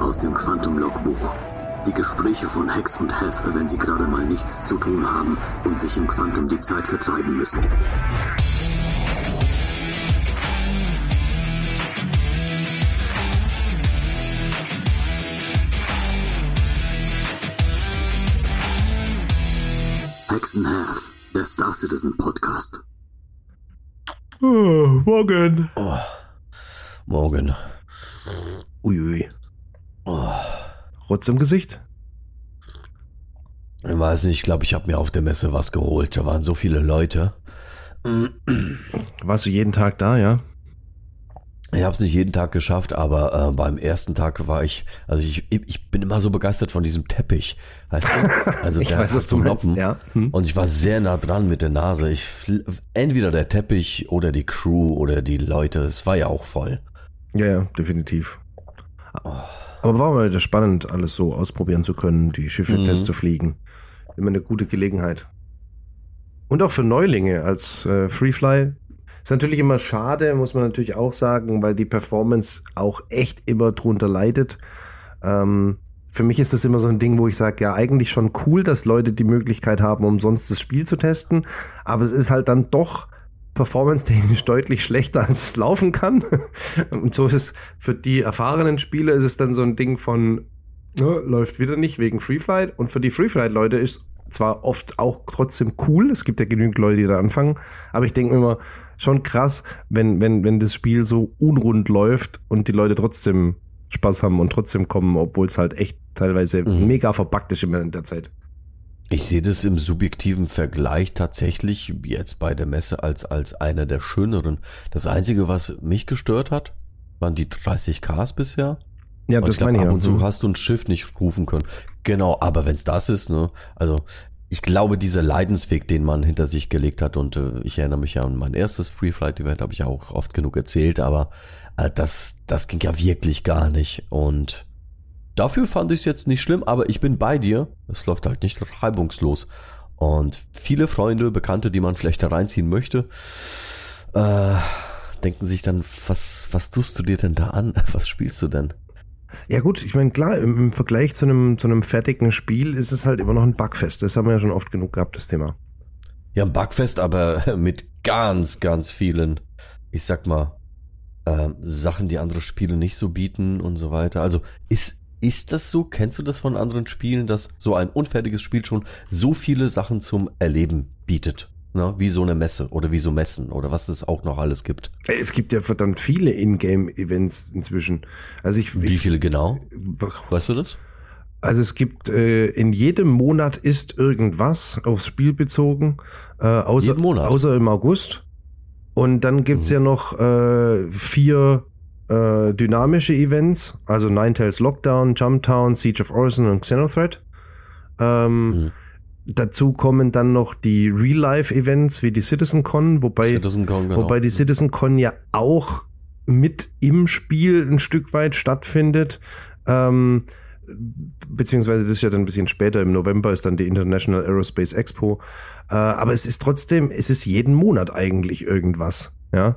Aus dem Quantum-Logbuch. Die Gespräche von Hex und Hef, wenn sie gerade mal nichts zu tun haben und sich im Quantum die Zeit vertreiben müssen. Hex and Hef, der Star Citizen Podcast. Oh, morgen. Oh, morgen. Uiui. Oh. Rotz im Gesicht? Ich weiß nicht, ich glaube, ich habe mir auf der Messe was geholt. Da waren so viele Leute. Warst du jeden Tag da, ja? Ich habe es nicht jeden Tag geschafft, aber äh, beim ersten Tag war ich, also ich, ich bin immer so begeistert von diesem Teppich. Weißt du? Also Ich der weiß, was du meinst, Noppen. ja. Hm. Und ich war sehr nah dran mit der Nase. Ich entweder der Teppich oder die Crew oder die Leute. Es war ja auch voll. Ja, ja, definitiv. Aber war mal spannend, alles so ausprobieren zu können, die Schiffe Mhm. Test zu fliegen. Immer eine gute Gelegenheit. Und auch für Neulinge als äh, Freefly. Ist natürlich immer schade, muss man natürlich auch sagen, weil die Performance auch echt immer drunter leidet. Ähm, für mich ist das immer so ein Ding, wo ich sage, ja, eigentlich schon cool, dass Leute die Möglichkeit haben, umsonst das Spiel zu testen. Aber es ist halt dann doch performance-technisch deutlich schlechter, als es laufen kann. Und so ist es für die erfahrenen Spieler ist es dann so ein Ding von, ne, läuft wieder nicht wegen Freeflight. Und für die Freeflight-Leute ist zwar oft auch trotzdem cool, es gibt ja genügend Leute, die da anfangen, aber ich denke mir immer, schon krass, wenn, wenn, wenn das Spiel so unrund läuft und die Leute trotzdem Spaß haben und trotzdem kommen, obwohl es halt echt teilweise Mhm. mega verbuggt ist immer in der Zeit. Ich sehe das im subjektiven Vergleich tatsächlich jetzt bei der Messe als, als einer der schöneren. Das Einzige, was mich gestört hat, waren die 30 Ks bisher. Ja, Und das ich glaub, meine ich ab und zu Mhm. hast du ein Schiff nicht rufen können. Genau, aber wenn es das ist, ne, also ich glaube, dieser Leidensweg, den man hinter sich gelegt hat, und äh, ich erinnere mich ja an mein erstes Free Flight Event, habe ich ja auch oft genug erzählt, aber äh, das, das ging ja wirklich gar nicht. Und dafür fand ich es jetzt nicht schlimm, aber ich bin bei dir. Es läuft halt nicht reibungslos. Und viele Freunde, Bekannte, die man vielleicht da reinziehen möchte, äh, denken sich dann, was, was tust du dir denn da an? Was spielst du denn? Ja gut, ich meine, klar, im, im Vergleich zu einem, zu einem fertigen Spiel ist es halt immer noch ein Bugfest. Das haben wir ja schon oft genug gehabt, das Thema. Ja, ein Bugfest, aber mit ganz, ganz vielen, ich sag mal, ähm, Sachen, die andere Spiele nicht so bieten und so weiter. Also ist, ist das so? Kennst du das von anderen Spielen, dass so ein unfertiges Spiel schon so viele Sachen zum Erleben bietet? Ne? Wie so eine Messe oder wie so Messen oder was es auch noch alles gibt. Es gibt ja verdammt viele Ingame-Events inzwischen. Also ich, Wie viele genau? Weißt du das? Also es gibt äh, in jedem Monat ist irgendwas aufs Spiel bezogen, äh, außer, außer im August. Und dann gibt's Mhm. ja noch äh, vier äh, dynamische Events, also Ninetales Lockdown, Jumptown, Siege of Orison und Xenothreat. Ähm, Mhm. Dazu kommen dann noch die Real-Life-Events wie die CitizenCon, wobei, Citizen Con, genau. wobei die CitizenCon ja auch mit im Spiel ein Stück weit stattfindet. Ähm, beziehungsweise das ist ja dann ein bisschen später, im November ist dann die International Aerospace Expo. Äh, aber es ist trotzdem, es ist jeden Monat eigentlich irgendwas. Ja.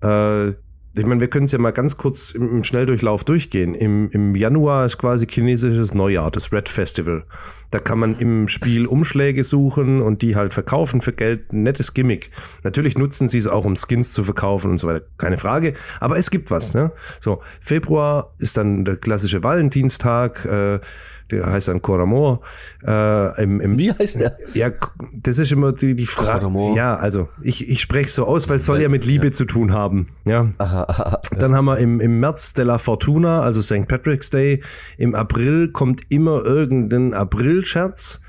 Äh, ich meine, wir können es ja mal ganz kurz im, im Schnelldurchlauf durchgehen. Im, Im Januar ist quasi chinesisches Neujahr, das Red Festival. Da kann man im Spiel Umschläge suchen und die halt verkaufen für Geld. Nettes Gimmick. Natürlich nutzen sie es auch, um Skins zu verkaufen und so weiter. Keine Frage. Aber es gibt was, ne? So, Februar ist dann der klassische Valentinstag, äh, der heißt dann Coramor. Äh, im, im, Wie heißt der? ja, das ist immer die, die Frage. Ja, also ich, ich spreche so aus, weil es soll ja mit Liebe zu tun haben. Ja. Aha, aha. Dann haben wir im, im März Stella Fortuna, also St. Patrick's Day. Im April kommt immer irgendein April-Scherz,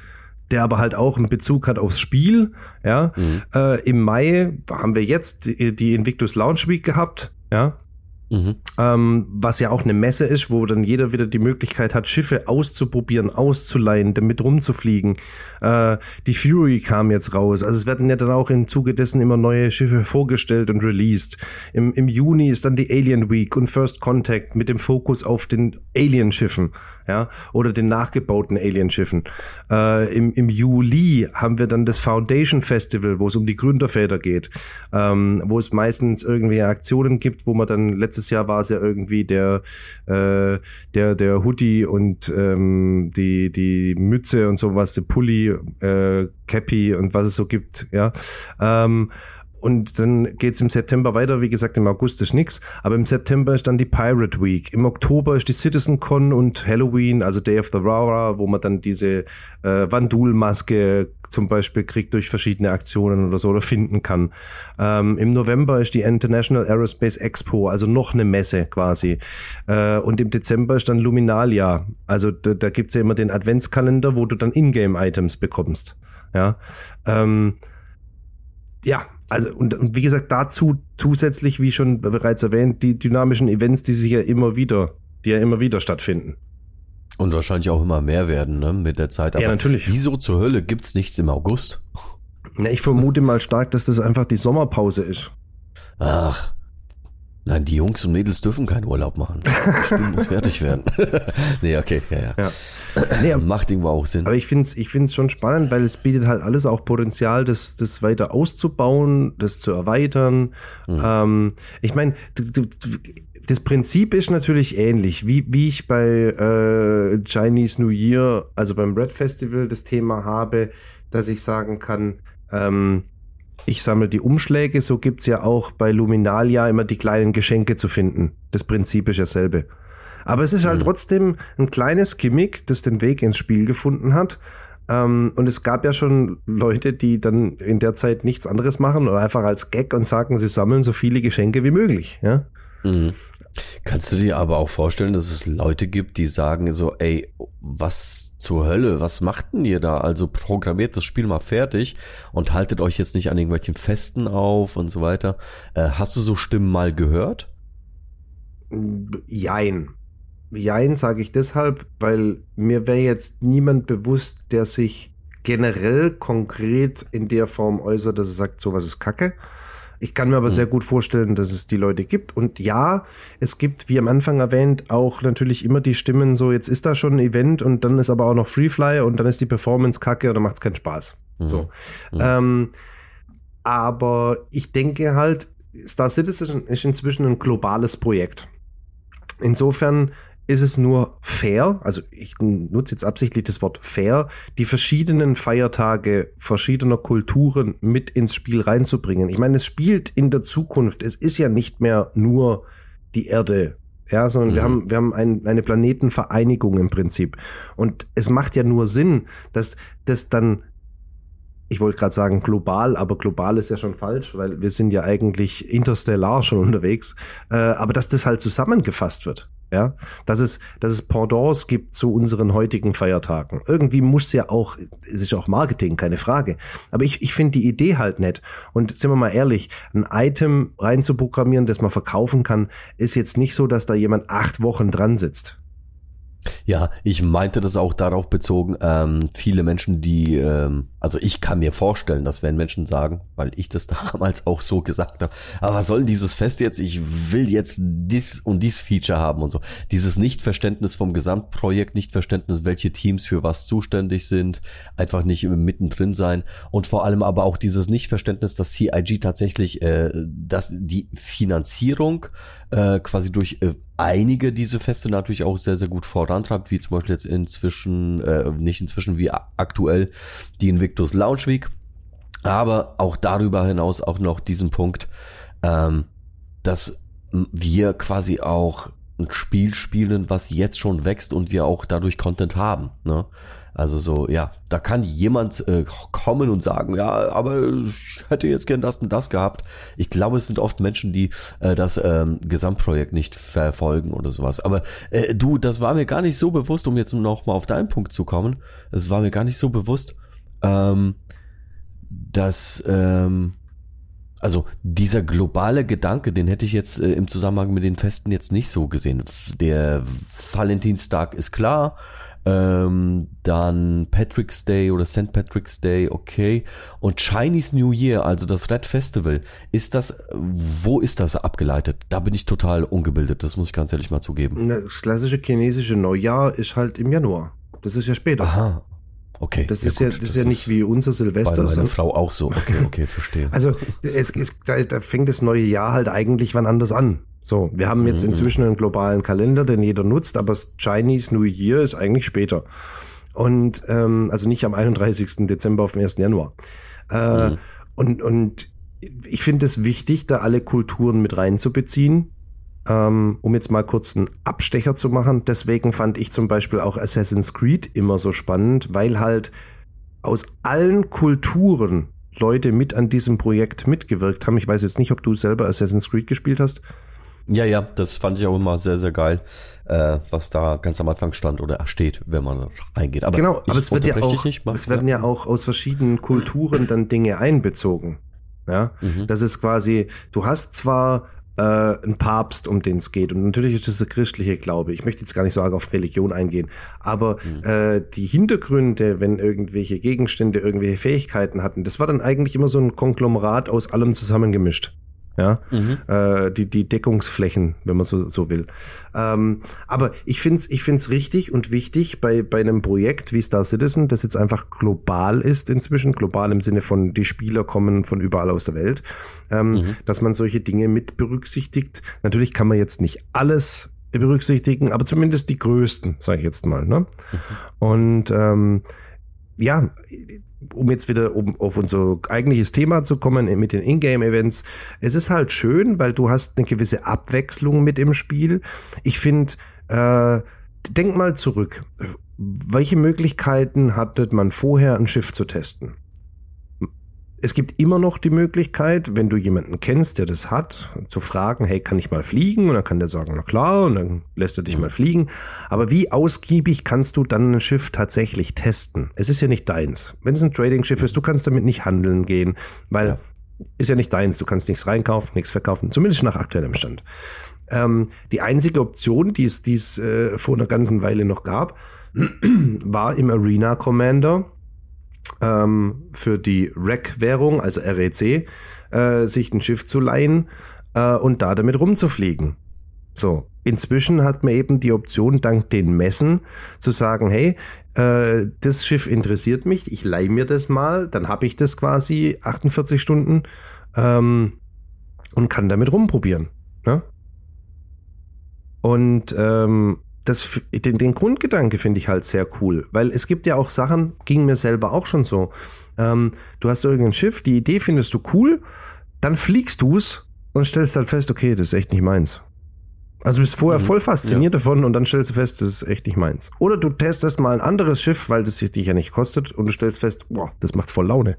der aber halt auch einen Bezug hat aufs Spiel. Ja. Äh, Im Mai haben wir jetzt die, die Invictus Launch Week gehabt. Ja. Mhm. Ähm, was ja auch eine Messe ist, wo dann jeder wieder die Möglichkeit hat, Schiffe auszuprobieren, auszuleihen, damit rumzufliegen. Äh, die Fury kam jetzt raus. Also es werden ja dann auch im Zuge dessen immer neue Schiffe vorgestellt und released. Im, im Juni ist dann die Alien Week und First Contact mit dem Fokus auf den Alien-Schiffen, ja, oder den nachgebauten Alien-Schiffen. Äh, im, Im Juli haben wir dann das Foundation Festival, wo es um die Gründerväter geht, ähm, wo es meistens irgendwie Aktionen gibt, wo man dann letztendlich letztes Jahr war es ja irgendwie der, äh, der, der Hoodie und ähm, die, die Mütze und sowas, der Pulli, äh, Cappy und was es so gibt, ja. Ähm, und dann geht's im September weiter. Wie gesagt, im August ist nix. Aber im September ist dann die Pirate Week. Im Oktober ist die Citizen Con und Halloween, also Day of the Rara, wo man dann diese äh, Vandul-Maske zum Beispiel kriegt durch verschiedene Aktionen oder so oder finden kann. Ähm, Im November ist die International Aerospace Expo, also noch eine Messe quasi. Äh, und im Dezember ist dann Luminalia. Also da, da gibt's ja immer den Adventskalender, wo du dann Ingame-Items bekommst. Ja. Ähm, ja, also und, und wie gesagt, dazu zusätzlich, wie schon bereits erwähnt, die dynamischen Events, die sich ja immer wieder, die ja immer wieder stattfinden. Und wahrscheinlich auch immer mehr werden, ne, mit der Zeit. Aber ja, natürlich. Wieso zur Hölle gibt's nichts im August? Na, ich vermute mal stark, dass das einfach die Sommerpause ist. Ach, Nein, die Jungs und Mädels dürfen keinen Urlaub machen. Das Spiel muss fertig werden. nee, okay, ja, ja. ja. Nee, Macht irgendwo auch Sinn. Aber ich finde es ich find's schon spannend, weil es bietet halt alles auch Potenzial, das, das weiter auszubauen, das zu erweitern. Mhm. Ähm, ich meine, das Prinzip ist natürlich ähnlich, wie, wie ich bei äh, Chinese New Year, also beim Red Festival, das Thema habe, dass ich sagen kann, ähm, ich sammle die Umschläge, so gibt's ja auch bei Luminalia immer die kleinen Geschenke zu finden. Das Prinzip ist ja dasselbe. Aber es ist halt mhm. trotzdem ein kleines Gimmick, das den Weg ins Spiel gefunden hat. Ähm, und es gab ja schon Leute, die dann in der Zeit nichts anderes machen oder einfach als Gag und sagen, sie sammeln so viele Geschenke wie möglich. Ja? Mhm. Kannst du dir aber auch vorstellen, dass es Leute gibt, die sagen so, ey, was zur Hölle, was macht denn ihr da? Also programmiert das Spiel mal fertig und haltet euch jetzt nicht an irgendwelchen Festen auf und so weiter. Äh, hast du so Stimmen mal gehört? Jein. Jein sage ich deshalb, weil mir wäre jetzt niemand bewusst, der sich generell konkret in der Form äußert, dass er sagt, sowas ist Kacke. Ich kann mir aber sehr gut vorstellen, dass es die Leute gibt. Und ja, es gibt, wie am Anfang erwähnt, auch natürlich immer die Stimmen so, jetzt ist da schon ein Event und dann ist aber auch noch Freefly und dann ist die Performance kacke oder macht es keinen Spaß. Mhm. So. Mhm. Ähm, aber ich denke halt, Star Citizen ist inzwischen ein globales Projekt. Insofern ist es nur fair, also ich nutze jetzt absichtlich das Wort fair, die verschiedenen Feiertage verschiedener Kulturen mit ins Spiel reinzubringen. Ich meine, es spielt in der Zukunft, es ist ja nicht mehr nur die Erde, ja, sondern mhm. wir haben, wir haben ein, eine Planetenvereinigung im Prinzip. Und es macht ja nur Sinn, dass das dann ich wollte gerade sagen global, aber global ist ja schon falsch, weil wir sind ja eigentlich interstellar schon unterwegs. Äh, aber dass das halt zusammengefasst wird. Ja, dass es, dass es Pendants gibt zu unseren heutigen Feiertagen. Irgendwie muss ja auch, es ist auch Marketing, keine Frage. Aber ich, ich finde die Idee halt nett. Und sind wir mal ehrlich, ein Item reinzuprogrammieren, das man verkaufen kann, ist jetzt nicht so, dass da jemand acht Wochen dran sitzt. Ja, ich meinte das auch darauf bezogen, ähm, viele Menschen, die, ähm, also ich kann mir vorstellen, dass wenn Menschen sagen, weil ich das damals auch so gesagt habe, aber was soll denn dieses Fest jetzt? Ich will jetzt dies und dies Feature haben und so. Dieses Nichtverständnis vom Gesamtprojekt, Nichtverständnis, welche Teams für was zuständig sind, einfach nicht mittendrin sein und vor allem aber auch dieses Nichtverständnis, dass CIG tatsächlich äh, dass die Finanzierung äh, quasi durch äh, einige diese Feste natürlich auch sehr, sehr gut vorantreibt, wie zum Beispiel jetzt inzwischen, äh, nicht inzwischen wie aktuell die Invictus Lounge Week, aber auch darüber hinaus auch noch diesen Punkt, ähm, dass wir quasi auch ein Spiel spielen, was jetzt schon wächst und wir auch dadurch Content haben. Ne? Also so, ja, da kann jemand äh, kommen und sagen, ja, aber ich hätte jetzt gern das und das gehabt. Ich glaube, es sind oft Menschen, die äh, das ähm, Gesamtprojekt nicht verfolgen oder sowas. Aber äh, du, das war mir gar nicht so bewusst, um jetzt noch mal auf deinen Punkt zu kommen. Es war mir gar nicht so bewusst, ähm, dass ähm, also dieser globale Gedanke, den hätte ich jetzt äh, im Zusammenhang mit den Festen jetzt nicht so gesehen. Der Valentinstag ist klar, ähm, dann Patrick's Day oder St. Patrick's Day, okay. Und Chinese New Year, also das Red Festival, ist das, wo ist das abgeleitet? Da bin ich total ungebildet, das muss ich ganz ehrlich mal zugeben. Das klassische chinesische Neujahr ist halt im Januar. Das ist ja später. Aha. Okay. Das ja, ist gut, ja, das, das ist ja nicht wie unser Silvester. Bei meiner Frau auch so. Okay, okay, verstehe. Also es, es, da, da fängt das neue Jahr halt eigentlich wann anders an. So, wir haben jetzt Mhm. inzwischen einen globalen Kalender, den jeder nutzt, aber das Chinese New Year ist eigentlich später. Und ähm, also nicht am 31. Dezember auf den 1. Januar. Äh, Mhm. Und, und ich finde es wichtig, da alle Kulturen mit reinzubeziehen. Ähm, um jetzt mal kurz einen Abstecher zu machen. Deswegen fand ich zum Beispiel auch Assassin's Creed immer so spannend, weil halt aus allen Kulturen Leute mit an diesem Projekt mitgewirkt haben. Ich weiß jetzt nicht, ob du selber Assassin's Creed gespielt hast. Ja, ja, das fand ich auch immer sehr, sehr geil, äh, was da ganz am Anfang stand oder steht, wenn man reingeht. Aber genau, aber es wird ja auch, nicht, es werden ja auch aus verschiedenen Kulturen dann Dinge einbezogen. Ja, Mhm. das ist quasi, du hast zwar äh, einen Papst, um den es geht, und natürlich ist das der christliche Glaube. Ich möchte jetzt gar nicht so arg auf Religion eingehen, aber Mhm. äh, die Hintergründe, wenn irgendwelche Gegenstände irgendwelche Fähigkeiten hatten, das war dann eigentlich immer so ein Konglomerat aus allem zusammengemischt. Ja, Mhm. äh, die, die Deckungsflächen, wenn man so, so will. Ähm, aber ich finde es ich find's richtig und wichtig bei, bei einem Projekt wie Star Citizen, das jetzt einfach global ist inzwischen, global im Sinne von die Spieler kommen von überall aus der Welt, ähm, Mhm. dass man solche Dinge mit berücksichtigt. Natürlich kann man jetzt nicht alles berücksichtigen, aber zumindest die größten, sage ich jetzt mal. Ne? Und ähm, ja, um jetzt wieder um auf unser eigentliches Thema zu kommen mit den Ingame-Events, es ist halt schön, weil du hast eine gewisse Abwechslung mit im Spiel. Ich finde, äh, denk mal zurück. Welche Möglichkeiten hatte man vorher, ein Schiff zu testen? Es gibt immer noch die Möglichkeit, wenn du jemanden kennst, der das hat, zu fragen, hey, kann ich mal fliegen? Und dann kann der sagen, na klar, und dann lässt er dich mal fliegen. Aber wie ausgiebig kannst du dann ein Schiff tatsächlich testen? Es ist ja nicht deins. Wenn es ein Trading-Schiff ist, du kannst damit nicht handeln gehen, weil Ja. ist ja nicht deins. Du kannst nichts reinkaufen, nichts verkaufen, zumindest nach aktuellem Stand. Ähm, die einzige Option, die es, die es äh, vor einer ganzen Weile noch gab, war im Arena Commander ähm, für die REC-Währung, also REC, äh, sich ein Schiff zu leihen äh, und da damit rumzufliegen. So, inzwischen hat man eben die Option, dank den Messen, zu sagen, hey, äh, das Schiff interessiert mich, ich leih mir das mal, dann habe ich das quasi 48 Stunden ähm, und kann damit rumprobieren. Ne? Und ähm, das, den, den Grundgedanke finde ich halt sehr cool, weil es gibt ja auch Sachen, ging mir selber auch schon so. Ähm, du hast irgendein Schiff, die Idee findest du cool, dann fliegst du's und stellst halt fest, okay, das ist echt nicht meins. Also du bist vorher Mhm, voll fasziniert davon und dann stellst du fest, das ist echt nicht meins. Oder du testest mal ein anderes Schiff, weil das dich ja nicht kostet und du stellst fest, boah, das macht voll Laune.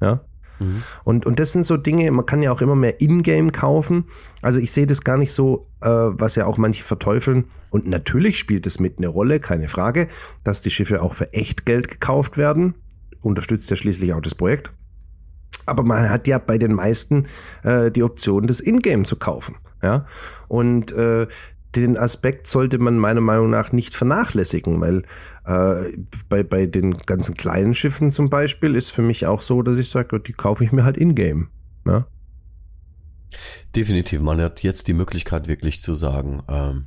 Ja. Mhm. Und, und das sind so Dinge, man kann ja auch immer mehr Ingame kaufen. Also ich sehe das gar nicht so, äh, was ja auch manche verteufeln. Und natürlich spielt es mit eine Rolle, keine Frage, dass die Schiffe auch für echt Geld gekauft werden. Unterstützt ja schließlich auch das Projekt. Aber man hat ja bei den meisten äh, die Option, das Ingame zu kaufen. Ja. Und äh, den Aspekt sollte man meiner Meinung nach nicht vernachlässigen, weil äh, bei, bei den ganzen kleinen Schiffen zum Beispiel ist für mich auch so, dass ich sage, die kaufe ich mir halt in-game. Ja? Definitiv, man hat jetzt die Möglichkeit wirklich zu sagen, ähm,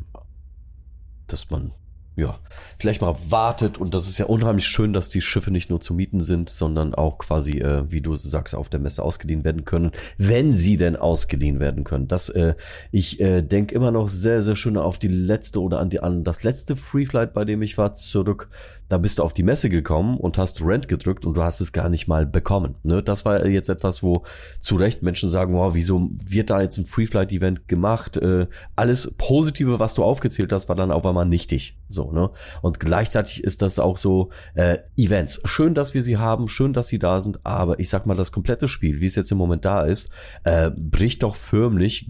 dass man ja vielleicht mal wartet und das ist ja unheimlich schön, dass die Schiffe nicht nur zu mieten sind, sondern auch quasi, äh, wie du sagst, auf der Messe ausgeliehen werden können, wenn sie denn ausgeliehen werden können. Das, äh, ich äh, denke immer noch sehr, sehr schön auf die letzte oder an die an das letzte Free Flight, bei dem ich war, zurück. Da bist du auf die Messe gekommen und hast Rent gedrückt und du hast es gar nicht mal bekommen. Ne? Das war jetzt etwas, wo zu Recht Menschen sagen, wow, wieso wird da jetzt ein Free Flight Event gemacht? Äh, alles Positive, was du aufgezählt hast, war dann auf einmal nichtig. So, ne? Und gleichzeitig ist das auch so äh, Events. Schön, dass wir sie haben, schön, dass sie da sind, aber ich sag mal, das komplette Spiel, wie es jetzt im Moment da ist, äh, bricht doch förmlich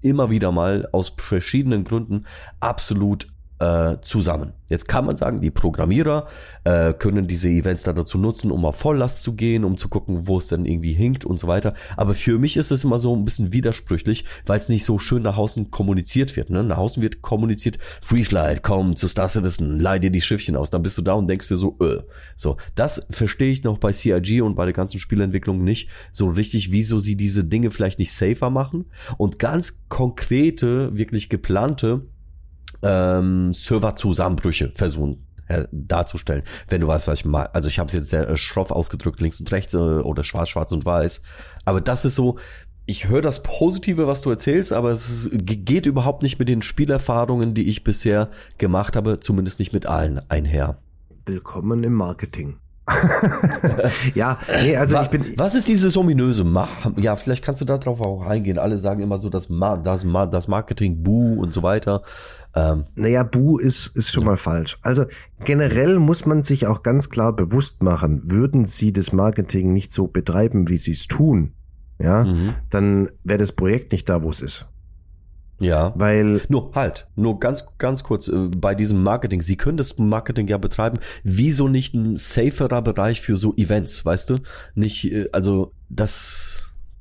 immer wieder mal aus verschiedenen Gründen absolut äh, zusammen. Jetzt kann man sagen, die Programmierer äh, können diese Events da dazu nutzen, um auf Volllast zu gehen, um zu gucken, wo es denn irgendwie hinkt und so weiter. Aber für mich ist es immer so ein bisschen widersprüchlich, weil es nicht so schön nach außen kommuniziert wird. Ne? Nach außen wird kommuniziert, Free Flight, komm zu Star Citizen, leih dir die Schiffchen aus. Dann bist du da und denkst dir so, äh. So, das verstehe ich noch bei CIG und bei der ganzen Spielentwicklung nicht so richtig, wieso sie diese Dinge vielleicht nicht safer machen und ganz konkrete, wirklich geplante ähm, Serverzusammenbrüche versuchen äh, darzustellen. Wenn du weißt, was ich meine. Also ich habe es jetzt sehr äh, schroff ausgedrückt, links und rechts äh, oder schwarz, schwarz und weiß. Aber das ist so, ich höre das Positive, was du erzählst, aber es geht überhaupt nicht mit den Spielerfahrungen, die ich bisher gemacht habe, zumindest nicht mit allen einher. Willkommen im Marketing. ja, nee, also was, ich bin. Was ist dieses ominöse Mach? Ja, vielleicht kannst du darauf auch eingehen. Alle sagen immer so, das, Ma das, Ma das Marketing, Buh und so weiter. Ähm, naja, Bu ist, ist schon mal falsch. Also generell muss man sich auch ganz klar bewusst machen, würden sie das Marketing nicht so betreiben, wie sie es tun, ja, mhm. dann wäre das Projekt nicht da, wo es ist. Ja. Weil. Nur halt, nur ganz, ganz kurz, äh, bei diesem Marketing. Sie können das Marketing ja betreiben. Wieso nicht ein saferer Bereich für so Events, weißt du? Nicht, äh, also, das,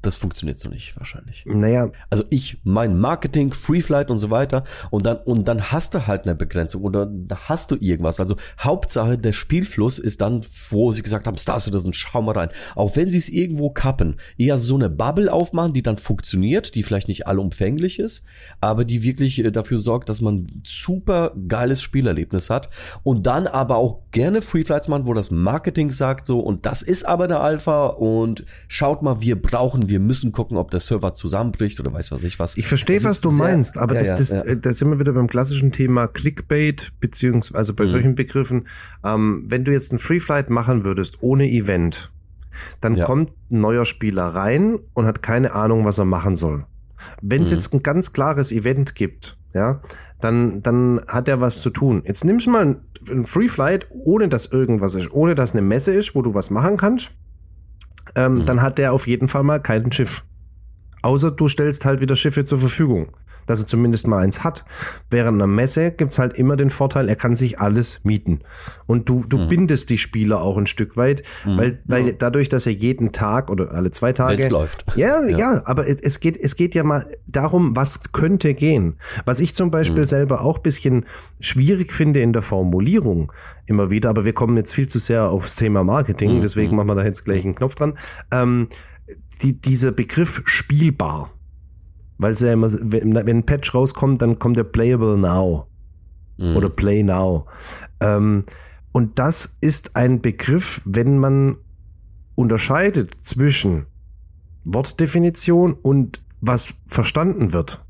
das funktioniert so nicht wahrscheinlich. Naja. Also ich, mein Marketing, Freeflight und so weiter und dann, und dann hast du halt eine Begrenzung oder hast du irgendwas. Also Hauptsache der Spielfluss ist dann, wo sie gesagt haben, Star Citizen, schau mal rein. Auch wenn sie es irgendwo kappen, eher so eine Bubble aufmachen, die dann funktioniert, die vielleicht nicht allumfänglich ist, aber die wirklich äh, dafür sorgt, dass man super geiles Spielerlebnis hat und dann aber auch gerne Freeflights machen, wo das Marketing sagt so und das ist aber der Alpha und schaut mal, wir brauchen, wir wir müssen gucken, ob der Server zusammenbricht oder weiß was ich was. Ich verstehe, was du sehr, meinst, aber ja, das, das, ja, ja. das sind wir wieder beim klassischen Thema Clickbait, beziehungsweise also bei mhm. solchen Begriffen. Ähm, wenn du jetzt ein Free Flight machen würdest ohne Event, dann kommt ein neuer Spieler rein und hat keine Ahnung, was er machen soll. Wenn es mhm. jetzt ein ganz klares Event gibt, ja, dann, dann hat er was zu tun. Jetzt nimmst du mal ein Free Flight, ohne dass irgendwas ist, ohne dass eine Messe ist, wo du was machen kannst ähm, mhm. dann hat der auf jeden Fall mal kein Schiff. Außer du stellst halt wieder Schiffe zur Verfügung, dass er zumindest mal eins hat. Während einer Messe gibt's halt immer den Vorteil, er kann sich alles mieten. Und du, du mhm. bindest die Spieler auch ein Stück weit, mhm. weil, weil ja. dadurch, dass er jeden Tag oder alle zwei Tage. Wenn's läuft. Ja, ja, ja, aber es, geht, es geht ja mal darum, was könnte gehen. Was ich zum Beispiel mhm. selber auch bisschen schwierig finde in der Formulierung immer wieder, aber wir kommen jetzt viel zu sehr aufs Thema Marketing, mhm. deswegen mhm. machen wir da jetzt gleich einen Knopf dran. Ähm, die, dieser Begriff spielbar. Weil es ja immer, wenn, wenn ein Patch rauskommt, dann kommt der Playable Now. Mhm. Oder Play Now. Ähm, und das ist ein Begriff, wenn man unterscheidet zwischen Wortdefinition und was verstanden wird.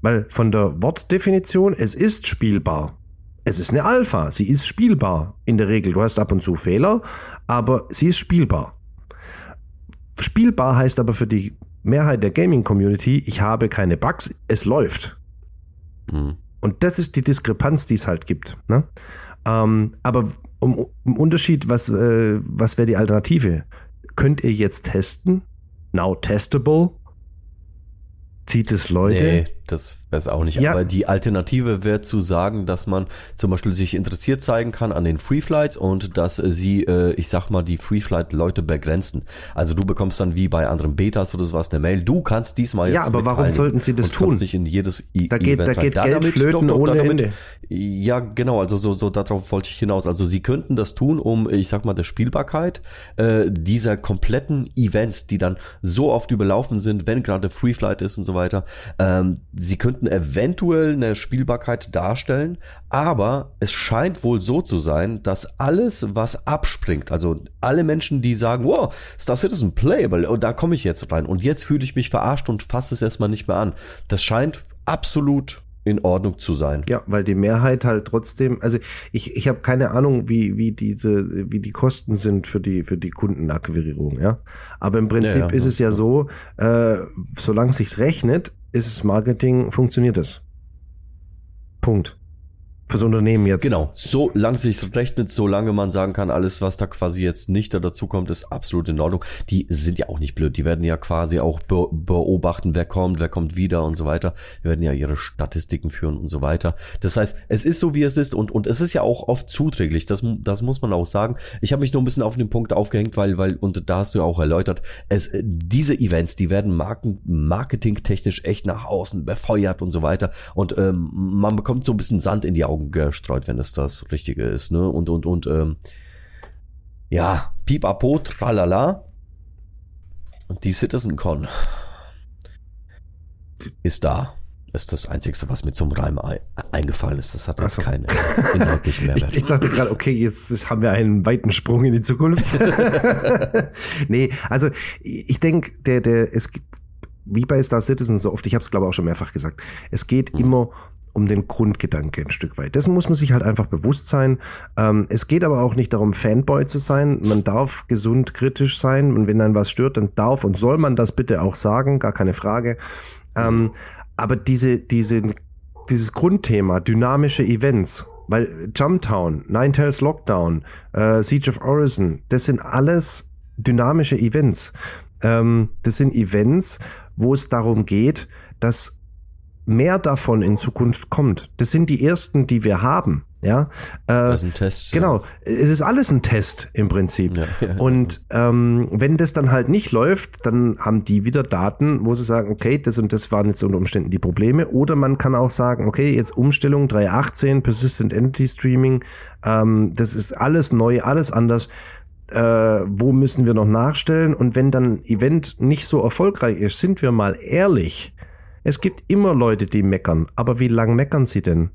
Weil von der Wortdefinition, es ist spielbar. Es ist eine Alpha, sie ist spielbar in der Regel. Du hast ab und zu Fehler, aber sie ist spielbar. Spielbar heißt aber für die Mehrheit der Gaming-Community, ich habe keine Bugs, es läuft. Mhm. Und das ist die Diskrepanz, die es halt gibt. Ne? Ähm, aber um, um Unterschied, was, äh, was wäre die Alternative? Könnt ihr jetzt testen? Now testable? Zieht es Leute? Nee, das weiß auch nicht. Ja. Aber die Alternative wäre zu sagen, dass man zum Beispiel sich interessiert zeigen kann an den Free Flights und dass sie, äh, ich sag mal, die Free Flight Leute begrenzen. Also du bekommst dann wie bei anderen Betas oder sowas eine Mail. Du kannst diesmal jetzt. Ja, aber warum sollten sie das tun? Nicht in jedes da geht, Event da geht Geld damit, flöten ohne damit, Ende. Ja, genau. Also so, so darauf wollte ich hinaus. Also sie könnten das tun, um, ich sag mal, der Spielbarkeit äh, dieser kompletten Events, die dann so oft überlaufen sind, wenn gerade Free Flight ist und so weiter. Ähm, sie könnten eventuell eine Spielbarkeit darstellen, aber es scheint wohl so zu sein, dass alles, was abspringt, also alle Menschen, die sagen, wow, Star Citizen playable, und da komme ich jetzt rein und jetzt fühle ich mich verarscht und fasse es erstmal nicht mehr an. Das scheint absolut in Ordnung zu sein. Ja, weil die Mehrheit halt trotzdem, also ich, ich habe keine Ahnung, wie, wie diese, wie die Kosten sind für die, für die Kundenakquirierung, ja. Aber im Prinzip ja, ja, ist ja. es ja so, äh, solange sich's rechnet, ist es Marketing, funktioniert es. Punkt fürs Unternehmen jetzt. Genau, so lang sich rechnet, solange man sagen kann, alles, was da quasi jetzt nicht da dazu kommt, ist absolut in Ordnung. Die sind ja auch nicht blöd, die werden ja quasi auch be beobachten, wer kommt, wer kommt wieder und so weiter. Die werden ja ihre Statistiken führen und so weiter. Das heißt, es ist so, wie es ist und, und es ist ja auch oft zuträglich, das, das muss man auch sagen. Ich habe mich nur ein bisschen auf den Punkt aufgehängt, weil, weil, und da hast du ja auch erläutert, es, diese Events, die werden marken, marketingtechnisch echt nach außen befeuert und so weiter und ähm, man bekommt so ein bisschen Sand in die Augen Augen gestreut, wenn es das Richtige ist, ne? Und, und, und, ähm, ja, pipapo, tralala. Die CitizenCon ist da. Ist das Einzige, was mir zum Reim eingefallen ist. Das hat jetzt so. keinen inhaltlichen Mehrwert. ich, ich dachte gerade, okay, jetzt haben wir einen weiten Sprung in die Zukunft. nee, also ich denke, der, der, es gibt wie bei Star Citizen so oft, ich habe es glaube auch schon mehrfach gesagt, es geht mhm. immer um den Grundgedanke ein Stück weit. Dessen muss man sich halt einfach bewusst sein. Ähm, es geht aber auch nicht darum, Fanboy zu sein. Man darf gesund kritisch sein und wenn dann was stört, dann darf und soll man das bitte auch sagen, gar keine Frage. Ähm, aber diese, diese, dieses Grundthema, dynamische Events, weil Jumptown, Ninetales Lockdown, äh, Siege of Orison, das sind alles dynamische Events. Ähm, das sind Events, wo es darum geht, dass mehr davon in Zukunft kommt. Das sind die ersten, die wir haben. Ja, äh, das ist ein Test. Genau, es ist alles ein Test im Prinzip. Ja, ja, und ähm, wenn das dann halt nicht läuft, dann haben die wieder Daten, wo sie sagen, okay, das und das waren jetzt unter Umständen die Probleme. Oder man kann auch sagen, okay, jetzt Umstellung 3.18, Persistent Entity Streaming, ähm, das ist alles neu, alles anders. Äh, wo müssen wir noch nachstellen? Und wenn dann Event nicht so erfolgreich ist, sind wir mal ehrlich, es gibt immer Leute, die meckern, aber wie lang meckern sie denn?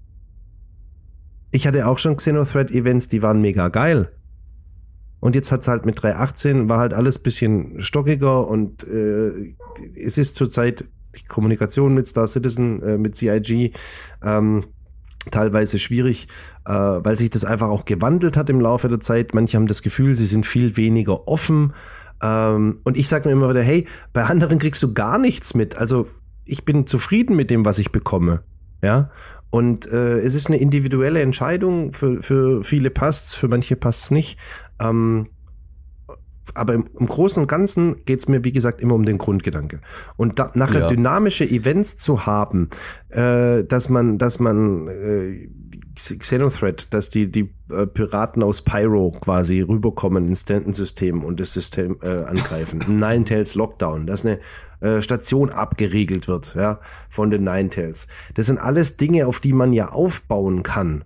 Ich hatte auch schon Xenothread-Events, die waren mega geil. Und jetzt hat's halt mit 3.18 war halt alles bisschen stockiger und äh, es ist zurzeit die Kommunikation mit Star Citizen, äh, mit CIG, ähm, teilweise schwierig, äh, weil sich das einfach auch gewandelt hat im Laufe der Zeit. Manche haben das Gefühl, sie sind viel weniger offen. Ähm, und ich sage mir immer wieder, hey, bei anderen kriegst du gar nichts mit. Also ich bin zufrieden mit dem, was ich bekomme. Ja. Und äh, es ist eine individuelle Entscheidung. Für, für viele passt's, für manche passt's nicht. Ähm, aber im, im Großen und Ganzen geht's mir, wie gesagt, immer um den Grundgedanke. Und da, nachher ja. dynamische Events zu haben, äh, dass man, dass man äh, Xenothread, dass die, die äh, Piraten aus Pyro quasi rüberkommen ins Stanton-System und das System äh, angreifen. Ninetales Lockdown, dass eine äh, Station abgeriegelt wird, ja, von den Ninetales. Das sind alles Dinge, auf die man ja aufbauen kann.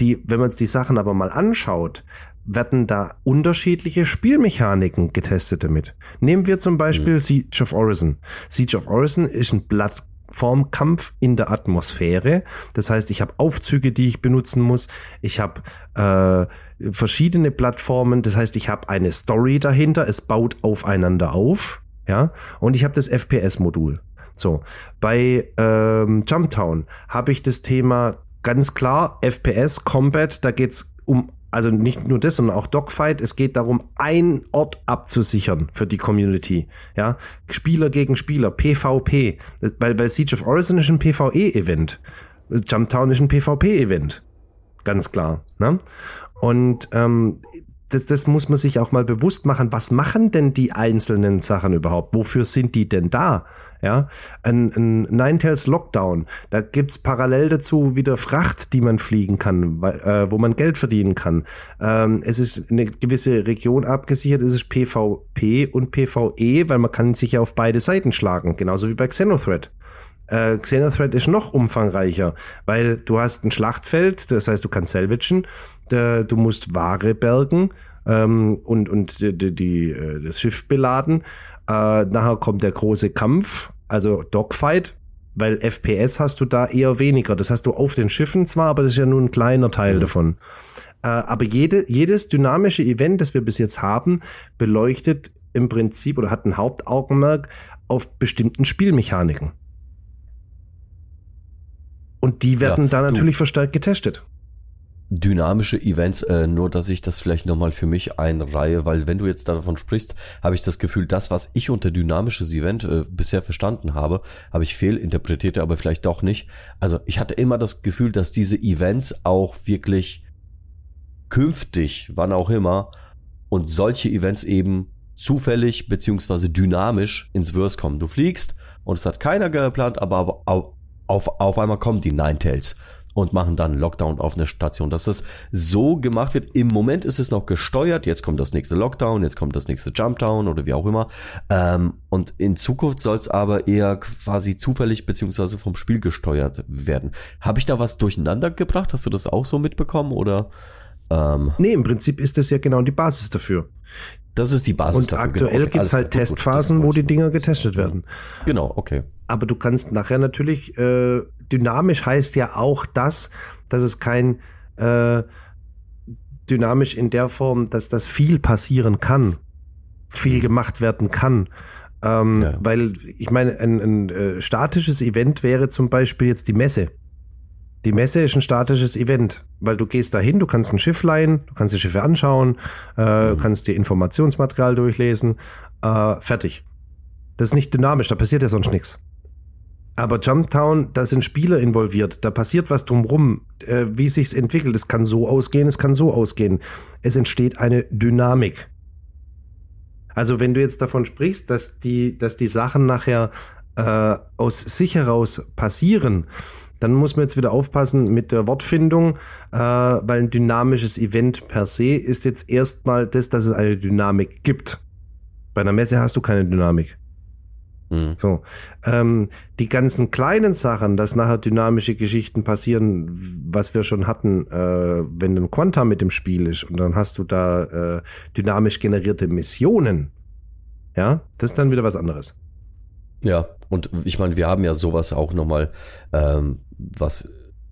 Die, wenn man die Sachen aber mal anschaut, werden da unterschiedliche Spielmechaniken getestet damit. Nehmen wir zum Beispiel mhm. Siege of Orison. Siege of Orison ist ein Blatt Formkampf in der Atmosphäre. Das heißt, ich habe Aufzüge, die ich benutzen muss. Ich habe äh, verschiedene Plattformen. Das heißt, ich habe eine Story dahinter. Es baut aufeinander auf. Ja, und ich habe das FPS-Modul. So, bei ähm, Jumptown habe ich das Thema ganz klar FPS Combat. Da geht's um also nicht nur das, sondern auch Dogfight. Es geht darum, einen Ort abzusichern für die Community. Ja, Spieler gegen Spieler, PvP. Weil, weil Siege of Origin ist ein PvE-Event. Jumptown ist ein PvP-Event. Ganz klar. Ne? Und ähm, das, das muss man sich auch mal bewusst machen. Was machen denn die einzelnen Sachen überhaupt? Wofür sind die denn da? Ja, ein, ein Ninetales Lockdown. Da gibt's parallel dazu wieder Fracht, die man fliegen kann, weil, äh, wo man Geld verdienen kann. Ähm, es ist eine gewisse Region abgesichert. Es ist PvP und PvE, weil man kann sich ja auf beide Seiten schlagen, genauso wie bei Xenothread. Äh, Xenothread ist noch umfangreicher, weil du hast ein Schlachtfeld, das heißt, du kannst salvagen, du musst Ware bergen ähm, und, und die, die, die, äh, das Schiff beladen. Äh, nachher kommt der große Kampf, also Dogfight, weil FPS hast du da eher weniger. Das hast du auf den Schiffen zwar, aber das ist ja nur ein kleiner Teil mhm. davon. Äh, aber jede, jedes dynamische Event, das wir bis jetzt haben, beleuchtet im Prinzip oder hat ein Hauptaugenmerk auf bestimmten Spielmechaniken. Und die werden ja, da natürlich verstärkt getestet dynamische Events, äh, nur dass ich das vielleicht nochmal für mich einreihe, weil wenn du jetzt davon sprichst, habe ich das Gefühl, das, was ich unter dynamisches Event äh, bisher verstanden habe, habe ich fehlinterpretiert, aber vielleicht doch nicht. Also ich hatte immer das Gefühl, dass diese Events auch wirklich künftig, wann auch immer, und solche Events eben zufällig beziehungsweise dynamisch ins Verse kommen. Du fliegst und es hat keiner geplant, aber auf, auf, auf einmal kommen die Ninetales und machen dann Lockdown auf eine Station. Dass das so gemacht wird. Im Moment ist es noch gesteuert. Jetzt kommt das nächste Lockdown, jetzt kommt das nächste Jumpdown oder wie auch immer. Ähm, und in Zukunft soll es aber eher quasi zufällig beziehungsweise vom Spiel gesteuert werden. Habe ich da was durcheinander gebracht? Hast du das auch so mitbekommen oder? Ähm, nee, im Prinzip ist das ja genau die Basis dafür. Das ist die Basis. Und dafür. aktuell genau. okay, gibt's halt Testphasen, wo die Dinger getestet werden. Genau, okay. Aber du kannst nachher natürlich, äh, dynamisch heißt ja auch das, dass es kein äh, dynamisch in der Form, dass das viel passieren kann, viel gemacht werden kann. Ähm, Ja. Weil ich meine, ein, ein äh, statisches Event wäre zum Beispiel jetzt die Messe. Die Messe ist ein statisches Event, weil du gehst dahin, du kannst ein Schiff leihen, du kannst die Schiffe anschauen, äh, kannst dir Informationsmaterial durchlesen, äh, fertig. Das ist nicht dynamisch, da passiert ja sonst nichts. Aber Jumptown, da sind Spieler involviert, da passiert was drumrum, äh, wie sich's entwickelt. Es kann so ausgehen, es kann so ausgehen. Es entsteht eine Dynamik. Also wenn du jetzt davon sprichst, dass die, dass die Sachen nachher äh, aus sich heraus passieren, dann muss man jetzt wieder aufpassen mit der Wortfindung, äh, weil ein dynamisches Event per se ist jetzt erstmal das, dass es eine Dynamik gibt. Bei einer Messe hast du keine Dynamik. Mhm. So, ähm, die ganzen kleinen Sachen, dass nachher dynamische Geschichten passieren, was wir schon hatten, äh, wenn ein Quanta mit dem Spiel ist und dann hast du da äh, dynamisch generierte Missionen, ja, das ist dann wieder was anderes. Ja, und ich meine, wir haben ja sowas auch nochmal, ähm, was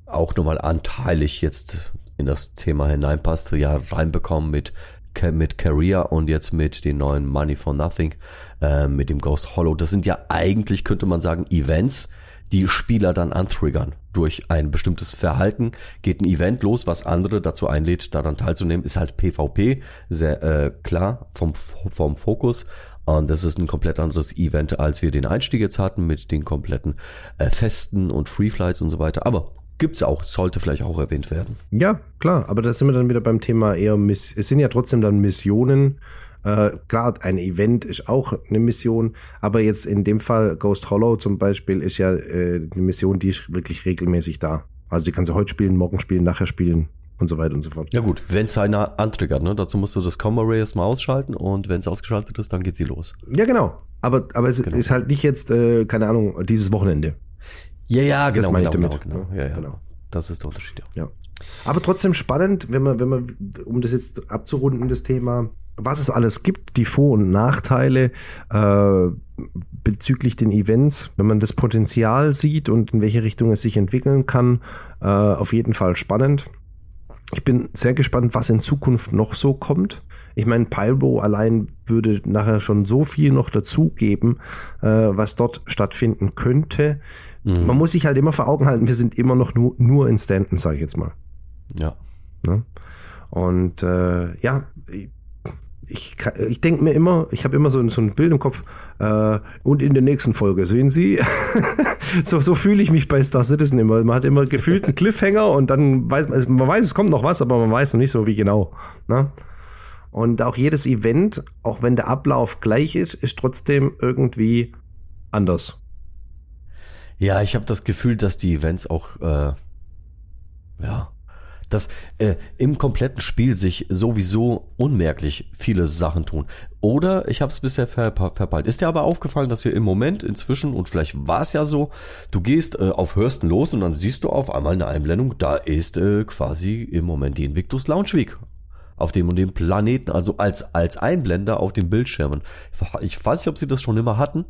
auch nochmal anteilig jetzt in das Thema hineinpasst, ja, reinbekommen mit, mit Career und jetzt mit den neuen Money for Nothing, äh, mit dem Ghost Hollow. Das sind ja eigentlich, könnte man sagen, Events, die Spieler dann antriggern. Durch ein bestimmtes Verhalten geht ein Event los, was andere dazu einlädt, daran teilzunehmen, ist halt PvP, sehr äh, klar vom, vom Fokus. Und das ist ein komplett anderes Event, als wir den Einstieg jetzt hatten mit den kompletten äh, Festen und Free Flights und so weiter. Aber gibt's auch, sollte vielleicht auch erwähnt werden. Ja, klar, aber da sind wir dann wieder beim Thema eher, Miss es sind ja trotzdem dann Missionen. Äh, klar, ein Event ist auch eine Mission, aber jetzt in dem Fall Ghost Hollow zum Beispiel ist ja äh, eine Mission, die ist wirklich regelmäßig da. Also die kannst du heute spielen, morgen spielen, nachher spielen und so weiter und so fort. Ja gut, wenn es einer antriggert, ne? dazu musst du das Combo Ray erstmal ausschalten und wenn es ausgeschaltet ist, dann geht sie los. Ja, genau. Aber, aber es Genau. ist halt nicht jetzt, äh, keine Ahnung, dieses Wochenende. Ja, ja, Das genau, meine ich genau, damit, genau, genau. ne? Ja, ja. Genau. Das ist der Unterschied, ja. Ja. Aber trotzdem spannend, wenn man, wenn man, um das jetzt abzurunden, das Thema, was es alles gibt, die Vor- und Nachteile äh, bezüglich den Events, wenn man das Potenzial sieht und in welche Richtung es sich entwickeln kann, äh, auf jeden Fall spannend. Ich bin sehr gespannt, was in Zukunft noch so kommt. Ich meine, Pyro allein würde nachher schon so viel noch dazugeben, äh, was dort stattfinden könnte. Mhm. Man muss sich halt immer vor Augen halten, wir sind immer noch nur, nur in Stanton, sage ich jetzt mal. Ja. Ne? Und äh, ja, ich, ich denke mir immer, ich habe immer so, ein- so ein Bild im Kopf, äh, und in der nächsten Folge sehen Sie, so, so fühle ich mich bei Star Citizen immer. Man hat immer gefühlt einen Cliffhanger und dann weiß man, man weiß, es kommt noch was, aber man weiß noch nicht so wie genau. Ne? Und auch jedes Event, auch wenn der Ablauf gleich ist, ist trotzdem irgendwie anders. Ja, ich habe das Gefühl, dass die Events auch, äh, ja, dass äh, im kompletten Spiel sich sowieso unmerklich viele Sachen tun. Oder ich habe es bisher ver verpeilt. Ist dir aber aufgefallen, dass wir im Moment inzwischen, und vielleicht war es ja so, du gehst äh, auf Hörsten los und dann siehst du auf einmal eine Einblendung, da ist äh, quasi im Moment die Invictus Launch Week. Auf dem und dem Planeten, also als, als Einblender auf den Bildschirmen. Ich weiß nicht, ob sie das schon immer hatten,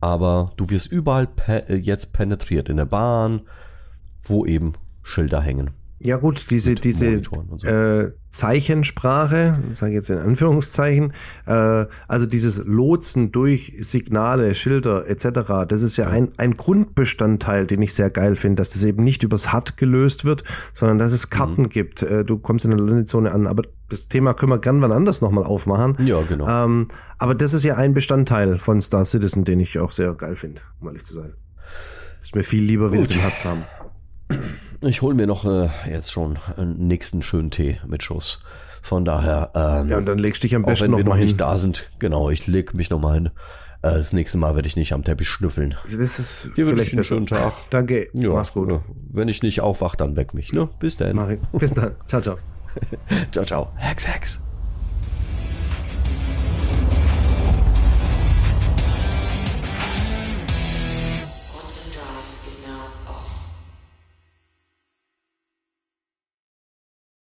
aber du wirst überall pe äh, jetzt penetriert. In der Bahn, wo eben Schilder hängen. Ja gut, diese, diese so. äh, Zeichensprache, sage ich jetzt in Anführungszeichen, äh, also dieses Lotsen durch Signale, Schilder etc., das ist ja ein, ein Grundbestandteil, den ich sehr geil finde, dass das eben nicht übers HUD gelöst wird, sondern dass es Karten gibt. Äh, du kommst in der Landezone an, aber das Thema können wir gern wann anders nochmal aufmachen. Ja, genau. Ähm, aber das ist ja ein Bestandteil von Star Citizen, den ich auch sehr geil finde, um ehrlich zu sein. Ist mir viel lieber, wie das im HUD zu haben. Ich hole mir noch äh, jetzt schon einen nächsten schönen Tee mit Schuss. Von daher, ähm, Ja, und dann legst du dich am besten wenn noch wir mal noch hin. nicht da sind, genau, ich leg mich noch mal hin. Äh, das nächste Mal werde ich nicht am Teppich schnüffeln. Das ist Dir wünsche ich einen schönen Tag. Danke, Ja, mach's gut. Wenn ich nicht aufwach, dann weck mich. Ne? Bis dann. Mach ich. Bis dann. Ciao, ciao. Ciao, ciao. Hex, Hex.